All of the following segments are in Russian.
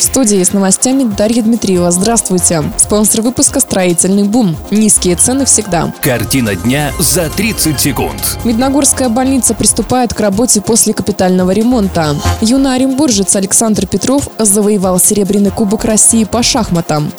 В студии с новостями Дарья Дмитриева. Здравствуйте. Спонсор выпуска «Строительный бум». Низкие цены всегда. Картина дня за 30 секунд. Медногорская больница приступает к работе после капитального ремонта. Юный оренбуржец Александр Петров завоевал Серебряный кубок России по шахматам.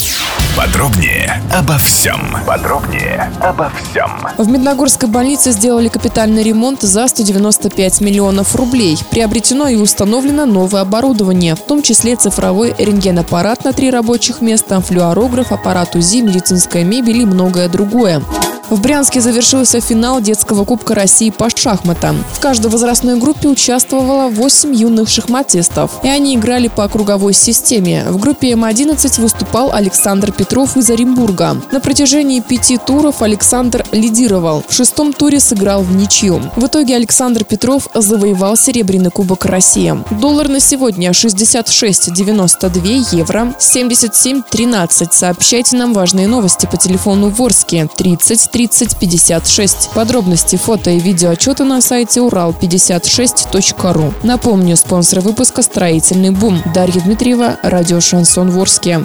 Подробнее обо всем. Подробнее обо всем. В Медногорской больнице сделали капитальный ремонт за 195 миллионов рублей. Приобретено и установлено новое оборудование, в том числе цифровой рентгенаппарат на три рабочих места, флюорограф, аппарат УЗИ, медицинская мебель и многое другое. В Брянске завершился финал детского Кубка России по шахматам. В каждой возрастной группе участвовало 8 юных шахматистов, и они играли по круговой системе. В группе М11 выступал Александр Петров из Оренбурга. На протяжении пяти туров Александр лидировал. В шестом туре сыграл в ничью. В итоге Александр Петров завоевал Серебряный Кубок России. Доллар на сегодня 66,92 евро, 77,13. Сообщайте нам важные новости по телефону Ворске 30 30 56. Подробности, фото и видеоотчеты на сайте урал56.ру. Напомню, спонсор выпуска «Строительный бум». Дарья Дмитриева, радио «Шансон Ворске».